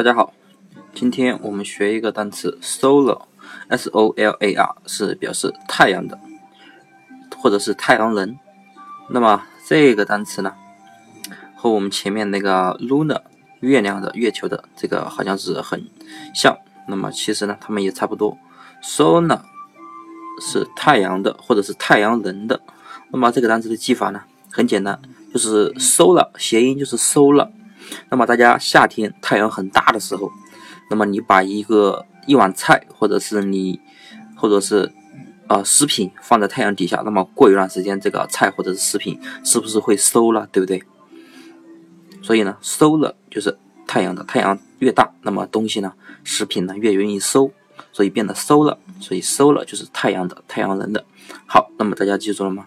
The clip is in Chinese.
大家好，今天我们学一个单词 solar，s o l a r 是表示太阳的，或者是太阳能。那么这个单词呢，和我们前面那个 lunar 月亮的、月球的这个好像是很像。那么其实呢，它们也差不多。solar 是太阳的，或者是太阳能的。那么这个单词的记法呢，很简单，就是 solar 谐音就是 solar。那么大家夏天太阳很大的时候，那么你把一个一碗菜，或者是你，或者是呃食品放在太阳底下，那么过一段时间，这个菜或者是食品是不是会收了，对不对？所以呢，收了就是太阳的，太阳越大，那么东西呢，食品呢越容易收，所以变得收了，所以收了就是太阳的，太阳能的。好，那么大家记住了吗？